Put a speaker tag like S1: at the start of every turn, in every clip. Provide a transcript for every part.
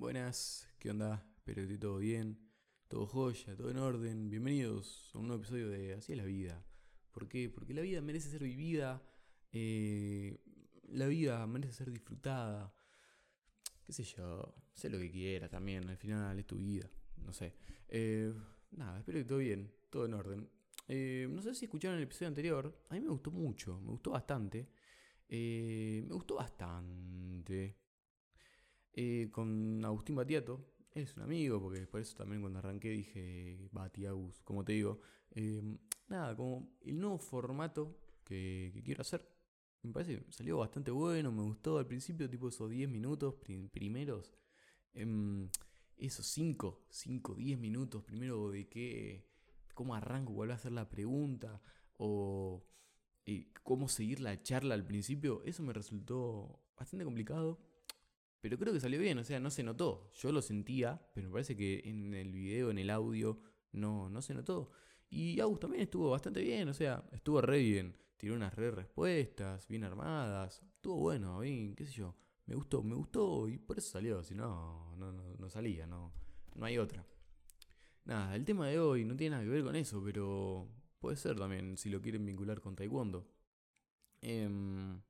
S1: Buenas, ¿qué onda? Espero que todo bien, todo joya, todo en orden. Bienvenidos a un nuevo episodio de Así es la vida. ¿Por qué? Porque la vida merece ser vivida, eh, la vida merece ser disfrutada. Qué sé yo, sé lo que quieras también, al final es tu vida, no sé. Eh, nada, espero que todo bien, todo en orden. Eh, no sé si escucharon el episodio anterior, a mí me gustó mucho, me gustó bastante. me gustó bastante. Con Agustín Batiato, es un amigo, porque por eso también cuando arranqué dije Batiagus, como te digo. nada, como el nuevo formato que, que quiero hacer me parece que salió bastante bueno, me gustó al principio, tipo esos 10 minutos primeros. Em, esos 5, 5, 10 minutos primero de qué, cómo arranco, cuál va a ser la pregunta, o eh, cómo seguir la charla al principio, eso me resultó bastante complicado. Pero creo que salió bien, o sea, no se notó. Yo lo sentía, pero me parece que en el video, en el audio, no, no se notó. Y Agus también estuvo bastante bien, o sea, estuvo re bien tiró unas re respuestas, bien armadas. Estuvo bueno, bien, qué sé yo. Me gustó, me gustó y por eso salió, si no, no, no, salía, no, no hay otra. Nada, el tema de hoy no tiene nada que ver con eso, pero puede ser también si lo quieren vincular con Taekwondo. Em,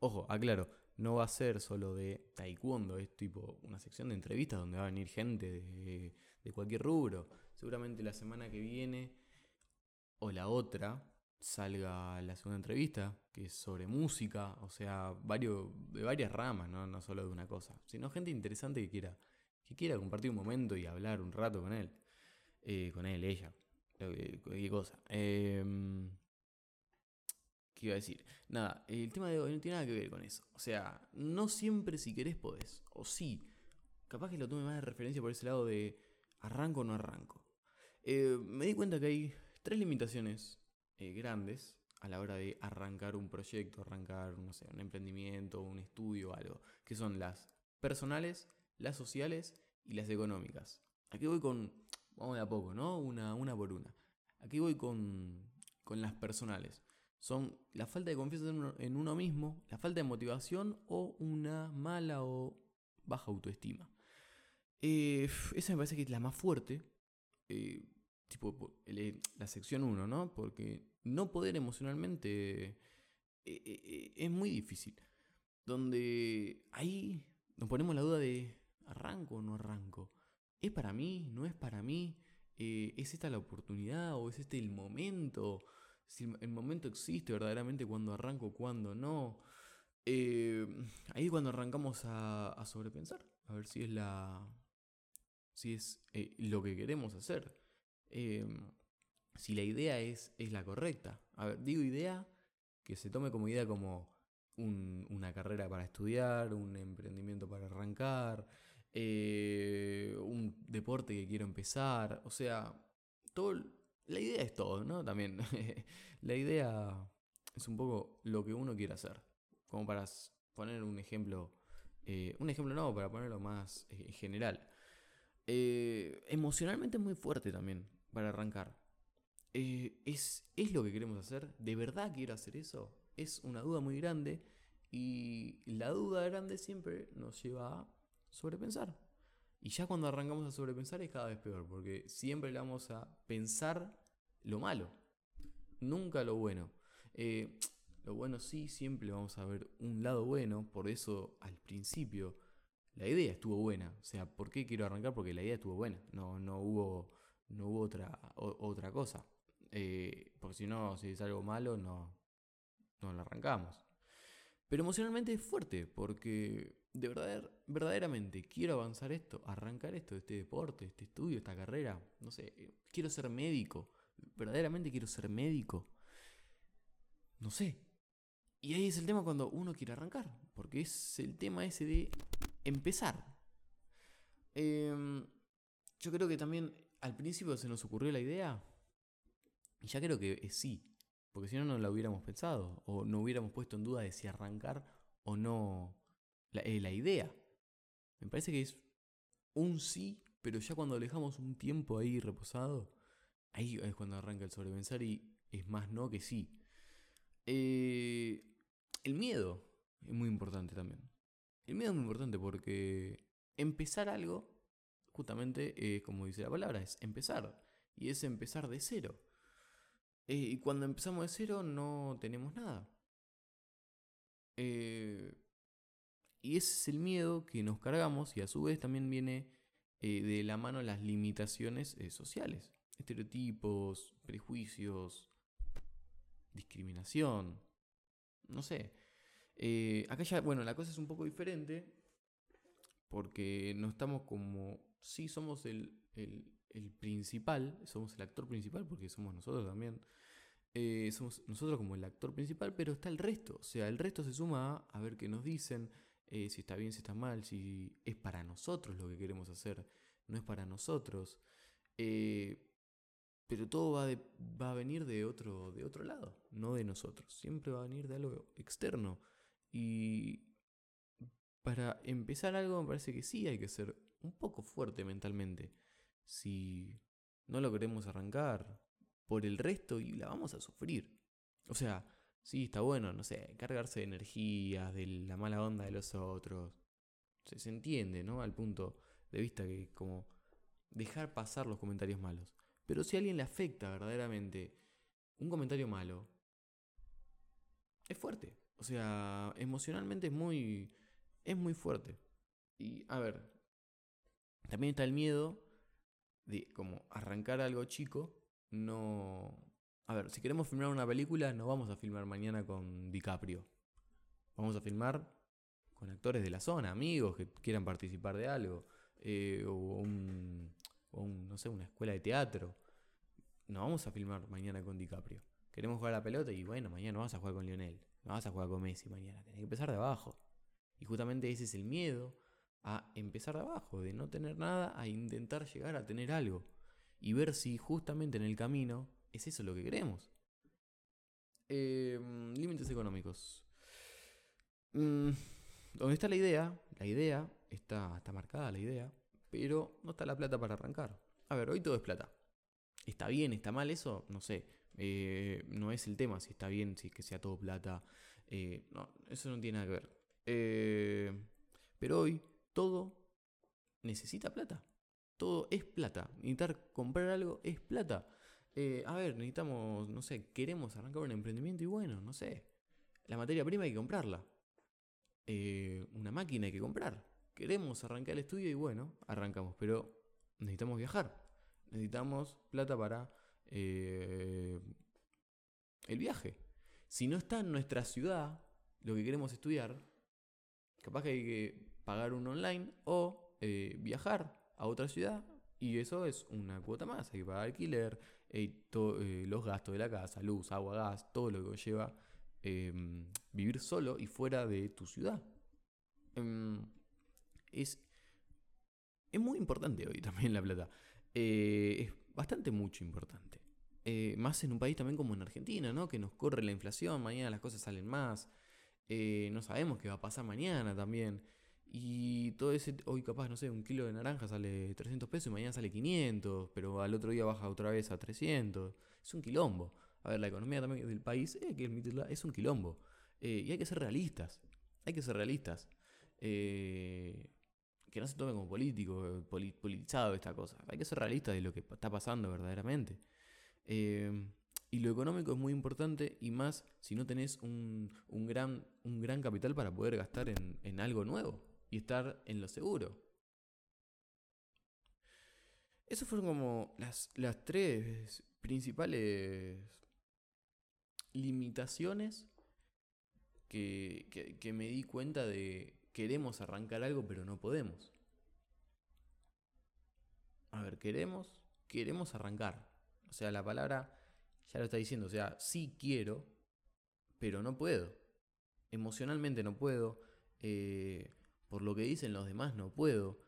S1: ojo, aclaro, no va a ser solo de Taekwondo, es tipo una sección de entrevistas donde va a venir gente de, de cualquier rubro. Seguramente la semana que viene o la otra salga la segunda entrevista, que es sobre música, o sea, varios, de varias ramas, ¿no? no solo de una cosa, sino gente interesante que quiera, que quiera compartir un momento y hablar un rato con él, eh, con él, ella, cualquier cosa. Em, ¿Qué iba a decir? Nada, el tema de hoy no tiene nada que ver con eso. O sea, no siempre si querés podés, o sí. Capaz que lo tome más de referencia por ese lado de arranco o no arranco. Eh, me di cuenta que hay tres limitaciones eh, grandes a la hora de arrancar un proyecto, arrancar, no sé, un emprendimiento, un estudio, algo, que son las personales, las sociales y las económicas. Aquí voy con, vamos de a poco, ¿no? Una, una por una. Aquí voy con, con las personales. Son la falta de confianza en uno, mismo, la falta de motivación o una mala o baja autoestima. Eh, esa me parece que es la más fuerte. Eh, tipo la sección 1, ¿no? Porque no poder emocionalmente eh, eh, eh, es muy difícil. Donde ahí nos ponemos la duda de arranco o no arranco. ¿Es para mí? ¿No es para mí? ¿Es esta la oportunidad o es este el momento? Si el momento existe verdaderamente cuando arranco, cuando no. ahí cuando arrancamos a, a, sobrepensar, a ver si es la. si es lo que queremos hacer. Em, si la idea es, es la correcta. A ver, digo idea que se tome como idea como una carrera para estudiar, un emprendimiento para arrancar, eh, un deporte que quiero empezar. O sea, todo, la idea es todo, ¿no? También la idea es un poco lo que uno quiere hacer. Como para poner un ejemplo, eh, un ejemplo no, para ponerlo más eh, general. emocionalmente es muy fuerte también para arrancar. Eh, ¿es, ¿Es lo que queremos hacer? ¿De verdad quiero hacer eso? Es una duda muy grande y la duda grande siempre nos lleva a sobrepensar. Y ya cuando arrancamos a sobrepensar es cada vez peor, porque siempre le vamos a pensar lo malo, nunca lo bueno. Eh, lo bueno sí, siempre vamos a ver un lado bueno, por eso al principio la idea estuvo buena. O sea, ¿por qué quiero arrancar? Porque la idea estuvo buena. No, no hubo no hubo otra, otra cosa. Eh, porque si no, si es algo malo, no, no lo arrancamos. Pero emocionalmente es fuerte, porque de verdad, verdaderamente quiero avanzar esto, arrancar esto, este deporte, este estudio, esta carrera. No sé, quiero ser médico. Verdaderamente quiero ser médico. No sé. Y ahí es el tema cuando uno quiere arrancar, porque es el tema ese de empezar. Em, yo creo que también al principio se nos ocurrió la idea y ya creo que sí, porque si no, no la hubiéramos pensado o no hubiéramos puesto en duda de si arrancar o no la, eh, la idea. Me parece que es un sí, pero ya cuando dejamos un tiempo ahí reposado, ahí es cuando arranca el sobrepensar y es más no que sí. Eh, el miedo es muy importante también. El miedo es muy importante porque empezar algo, justamente eh, como dice la palabra, es empezar. Y es empezar de cero. Eh, y cuando empezamos de cero no tenemos nada. Eh, y ese es el miedo que nos cargamos y a su vez también viene de la mano las limitaciones sociales. Estereotipos, prejuicios, discriminación. No sé. acá ya, bueno, la cosa es un poco diferente porque no estamos como, sí somos el, principal, somos el actor principal, porque somos nosotros también, eh, somos nosotros como el actor principal, pero está el resto, o sea, el resto se suma a, ver qué nos dicen, eh, si está bien, si está mal, si es para nosotros lo que queremos hacer, no es para nosotros. Eh, pero todo va, va a venir de otro, de otro lado, no de nosotros. Siempre va a venir de algo externo. Y, para empezar algo me parece que sí hay que ser un poco fuerte mentalmente. Si no lo queremos arrancar por el resto y la vamos a sufrir. O sea, sí, está bueno, no sé, cargarse de energías, de la mala onda de los otros. Se, se entiende, ¿no? Al punto de vista que como dejar pasar los comentarios malos. Pero si a alguien le afecta verdaderamente un comentario malo, es fuerte. O sea, emocionalmente es muy es muy fuerte. Y a ver, también está el miedo de como arrancar algo chico, no... A ver, si queremos filmar una película, no vamos a filmar mañana con DiCaprio. Vamos a filmar con actores de la zona, amigos que quieran participar de algo. Eh, o, un, no sé, una escuela de teatro. No vamos a filmar mañana con DiCaprio. Queremos jugar a la pelota y bueno, mañana no vas a jugar con Lionel. No vas a jugar con Messi mañana. Tenés que empezar de abajo. Y justamente ese es el miedo a empezar de abajo, de no tener nada, a intentar llegar a tener algo. Y ver si justamente en el camino es eso lo que queremos. Em, límites económicos. Mm, ¿Dónde está la idea? La idea está, está marcada, la idea, pero no está la plata para arrancar. A ver, hoy todo es plata. ¿Está bien? ¿Está mal eso? No sé. Eh, no es el tema si está bien, si que sea todo plata. Eh, no, eso no tiene nada que ver. Eh, pero hoy todo necesita plata. Todo es plata. Necesitar comprar algo es plata. Eh, a ver, necesitamos, no sé, queremos arrancar un emprendimiento y bueno, no sé. La materia prima hay que comprarla. Eh, una máquina hay que comprar. Queremos arrancar el estudio y bueno, arrancamos. Pero necesitamos viajar. Necesitamos plata para el viaje. Si no está en nuestra ciudad lo que queremos estudiar, Capaz que hay que pagar un online o eh, viajar a otra ciudad y eso es una cuota más. Hay que pagar alquiler, eh, eh, los gastos de la casa, luz, agua, gas, todo lo que lleva em, vivir solo y fuera de tu ciudad. Em, es, es muy importante hoy también la plata. es bastante mucho importante. más en un país también como en Argentina, ¿no? Que nos corre la inflación, mañana las cosas salen más. Eh, no sabemos qué va a pasar mañana también. Y todo ese, hoy capaz, no sé, un kilo de naranja sale 300 pesos y mañana sale 500, pero al otro día baja otra vez a 300. Es un quilombo. A ver, la economía también del país, eh, que es un quilombo. Eh, y hay que ser realistas. Hay que ser realistas. que no se tome como político, politizado esta cosa. Hay que ser realistas de lo que está pasando verdaderamente. Y lo económico es muy importante y más si no tenés un, gran, un gran capital para poder gastar en, algo nuevo y estar en lo seguro. Esas fueron como las, las tres principales limitaciones que, que, me di cuenta de queremos arrancar algo pero no podemos. A ver, queremos, queremos arrancar. O sea, la palabra ya lo está diciendo, o sea, sí quiero, pero no puedo. Emocionalmente no puedo, eh, por lo que dicen los demás no puedo,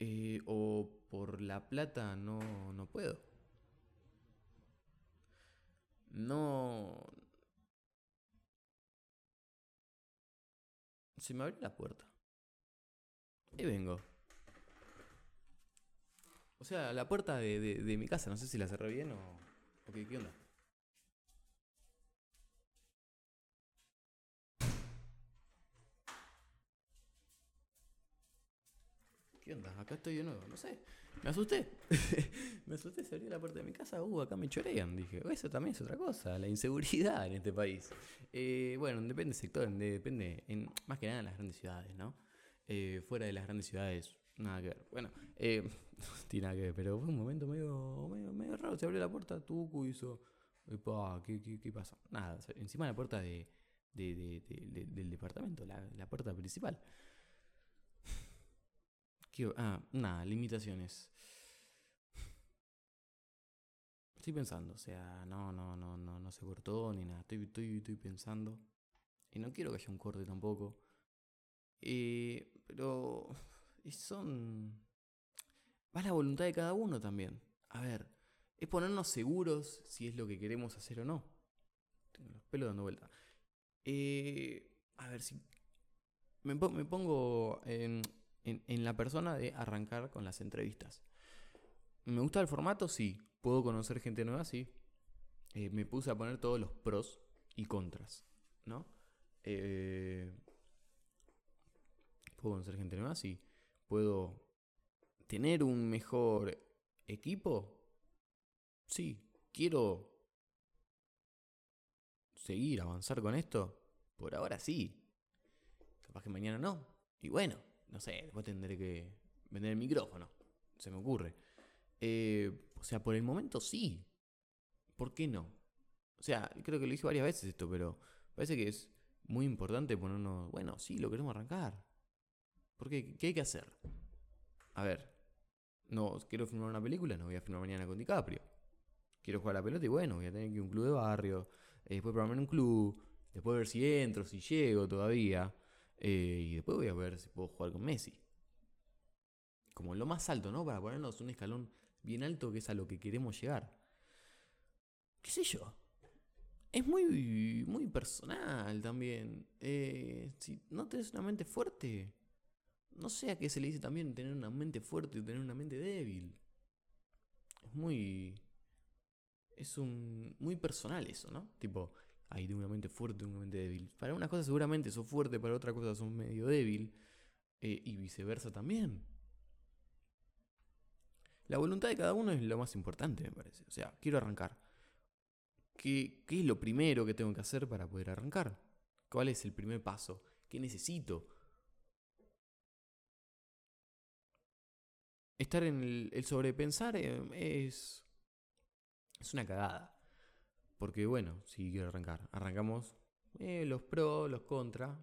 S1: eh, o por la plata no, no puedo. No... Se me abrió la puerta. Y vengo. O sea, la puerta de, de mi casa, no sé si la cerré bien o... Ok, ¿qué onda? ¿Qué onda? Acá estoy de nuevo. No sé. Me asusté. me asusté, se abrió la puerta de mi casa. Uh, acá me chorean. Dije, eso también es otra cosa. La inseguridad en este país. Eh, bueno, depende del sector. Depende, en, más que nada en las grandes ciudades, ¿no? Eh, fuera de las grandes ciudades, nada que ver. Bueno, eh, no tiene nada que ver, pero fue un momento medio, medio, raro. Se abrió la puerta, Tucu hizo. ¿qué, qué, qué pasa? Nada, encima de la puerta de, del departamento, la, la puerta principal. Ah, nada, limitaciones. Estoy pensando, o sea, no, no, no, no, no se cortó ni nada. Estoy, estoy, estoy pensando. Y no quiero que haya un corte tampoco. Eh, pero son. Va la voluntad de cada uno también. A ver, es ponernos seguros si es lo que queremos hacer o no. Tengo los pelos dando vuelta. Eh, a ver si. Me, pongo en, la persona de arrancar con las entrevistas. ¿Me gusta el formato? Sí. ¿Puedo conocer gente nueva? Sí. Eh, me puse a poner todos los pros y contras, ¿no? Eh, ¿Puedo conocer gente nueva? Sí. ¿Puedo tener un mejor equipo? Sí. ¿Quiero seguir, avanzar con esto? Por ahora sí. Capaz que mañana no. Y bueno, no sé, después tendré que vender el micrófono. Se me ocurre. Eh, o sea, por el momento sí. ¿Por qué no? O sea, creo que lo dije varias veces esto, pero parece que es muy importante ponernos, bueno, sí, lo queremos arrancar. ¿Por qué? ¿Qué hay que hacer? A ver, no quiero filmar una película, no voy a filmar mañana con DiCaprio. Quiero jugar a la pelota y bueno, voy a tener que un club de barrio, eh, después programar un club, después ver si entro, si llego todavía. Eh, y después voy a ver si puedo jugar con Messi. Como lo más alto, ¿no? Para ponernos un escalón bien alto que es a lo que queremos llegar. ¿Qué sé yo? Es muy, muy personal también. Eh, si no tenés una mente fuerte, no sé a qué se le dice también tener una mente fuerte y tener una mente débil. Es muy. Es un. muy personal eso, ¿no? Tipo, Ahí tengo una mente fuerte, una mente débil. Para una cosa seguramente sos fuerte, para otra cosa sos medio débil. Eh, y viceversa también. La voluntad de cada uno es lo más importante, me parece. O sea, quiero arrancar. ¿Qué, ¿Qué, es lo primero que tengo que hacer para poder arrancar? ¿Cuál es el primer paso? ¿Qué necesito? Estar en el, el sobrepensar eh, es, es una cagada. Porque bueno, si quiero arrancar, arrancamos eh, los pros, los contras,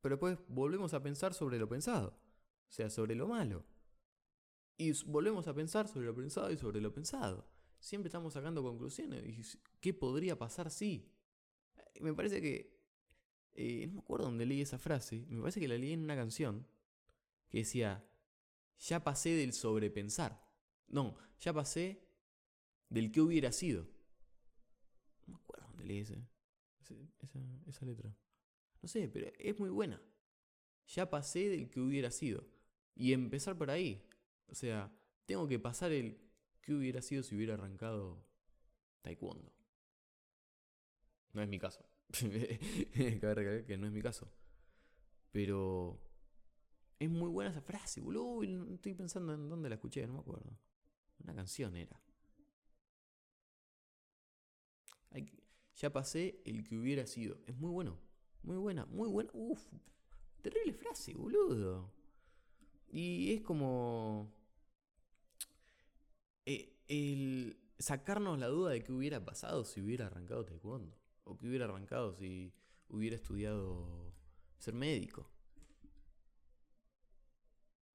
S1: pero después volvemos a pensar sobre lo pensado, o sea, sobre lo malo. Y volvemos a pensar sobre lo pensado y sobre lo pensado. Siempre estamos sacando conclusiones. Y ¿Qué podría pasar si? Eh, me parece que... Eh, no me acuerdo dónde leí esa frase. Me parece que la leí en una canción que decía, ya pasé del sobrepensar. No, ya pasé del que hubiera sido leí ese, esa, esa letra. No sé, pero es muy buena. Ya pasé del que hubiera sido. Y empezar por ahí. O sea, tengo que pasar el que hubiera sido si hubiera arrancado taekwondo. No es mi caso. Cabe recalcar que no es mi caso. Pero es muy buena esa frase, boludo. Estoy pensando en dónde la escuché, no me acuerdo. Una canción era. Ya pasé el que hubiera sido. Es muy bueno. Muy buena, muy buena. Uf, terrible frase, boludo. Y es como... Eh, el sacarnos la duda de qué hubiera pasado si hubiera arrancado taekwondo. O qué hubiera arrancado si hubiera estudiado ser médico.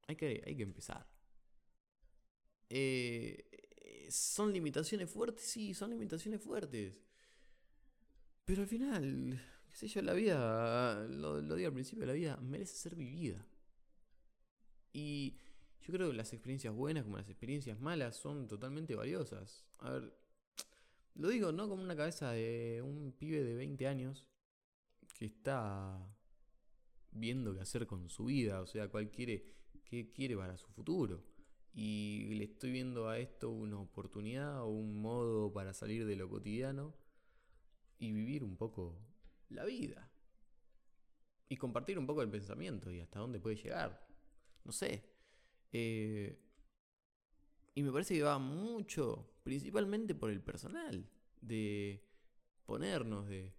S1: Hay que, hay que empezar. Eh, ¿Son limitaciones fuertes? Sí, son limitaciones fuertes. Pero al final, qué sé yo, la vida, lo, lo digo al principio, la vida merece ser vivida. Y yo creo que las experiencias buenas como las experiencias malas son totalmente valiosas. A ver, lo digo no como una cabeza de un pibe de 20 años que está viendo qué hacer con su vida, o sea, cuál quiere, qué quiere para su futuro. Y le estoy viendo a esto una oportunidad o un modo para salir de lo cotidiano y vivir un poco la vida. Y compartir un poco el pensamiento y hasta dónde puede llegar. No sé. Eh, y me parece que va mucho, principalmente por el personal, de ponernos de...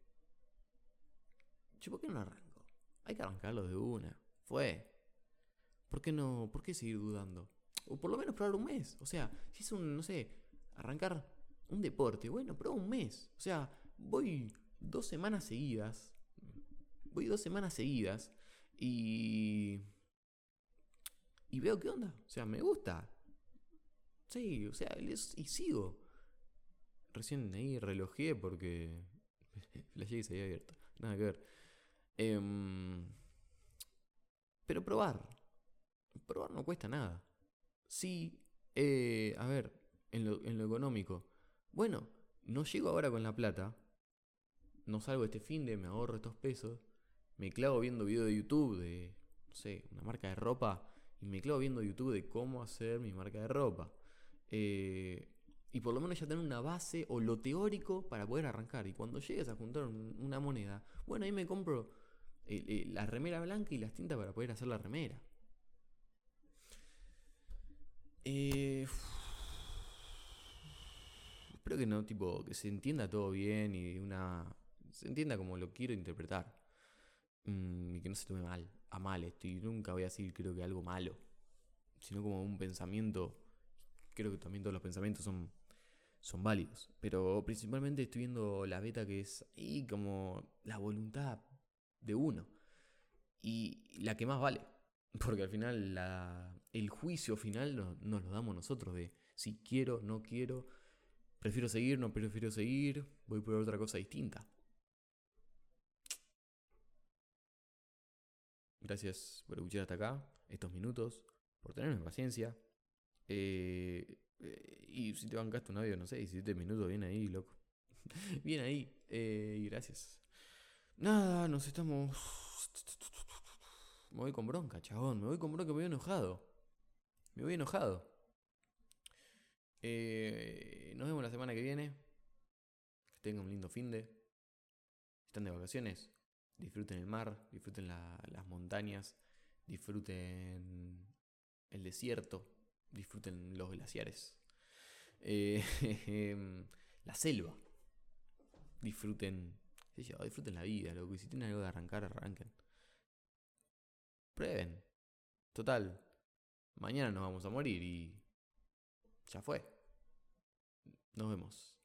S1: Che, ¿por qué no arranco? Hay que arrancarlo de una. Fue. ¿Por qué no? ¿Por qué seguir dudando? O por lo menos probar un mes. O sea, si es un, no sé, arrancar un deporte, bueno, prueba un mes. O sea, voy dos semanas seguidas. Voy dos semanas seguidas y. Y veo qué onda. O sea, me gusta. Sí, o sea, y sigo. Recién ahí relojé porque. la y se había abierto. Nada que ver. Em, pero probar. Probar no cuesta nada. Sí, eh, a ver, en lo, en lo económico. Bueno, no llego ahora con la plata. No salgo este fin de, me ahorro estos pesos. Me clavo viendo videos de YouTube de, no sé, una marca de ropa. Y me clavo viendo YouTube de cómo hacer mi marca de ropa. Eh, y por lo menos ya tener una base o lo teórico para poder arrancar. Y cuando llegues a juntar una moneda, bueno, ahí me compro eh, eh, la remera blanca y las tintas para poder hacer la remera. Espero que no, tipo, que se entienda todo bien y una. se entienda como lo quiero interpretar. Mm, y que no se tome mal, a mal esto. Y nunca voy a decir, creo que algo malo. Sino como un pensamiento creo que también todos los pensamientos son, son válidos. Pero principalmente estoy viendo la beta que es ahí como la voluntad de uno. Y la que más vale. Porque al final la, el juicio final nos, lo damos nosotros de si quiero, no quiero, prefiero seguir, no prefiero seguir, voy por otra cosa distinta. Gracias por escuchar hasta acá, estos minutos, por tenerme paciencia. Eh, y si te bancaste un audio, no sé, 17 minutos, bien ahí, loco. bien ahí. Eh, gracias. Nada, nos estamos. Me voy con bronca, chabón. Me voy con bronca, me voy enojado. Me voy enojado. Eh, nos vemos la semana que viene. Que tengan un lindo fin de. Están de vacaciones. Disfruten el mar, disfruten las montañas, disfruten el desierto, disfruten los glaciares. Eh, la selva. Disfruten. disfruten la vida, lo que si tienen algo de arrancar, arranquen. Prueben. Total. Mañana nos vamos a morir y. Ya fue. Nos vemos.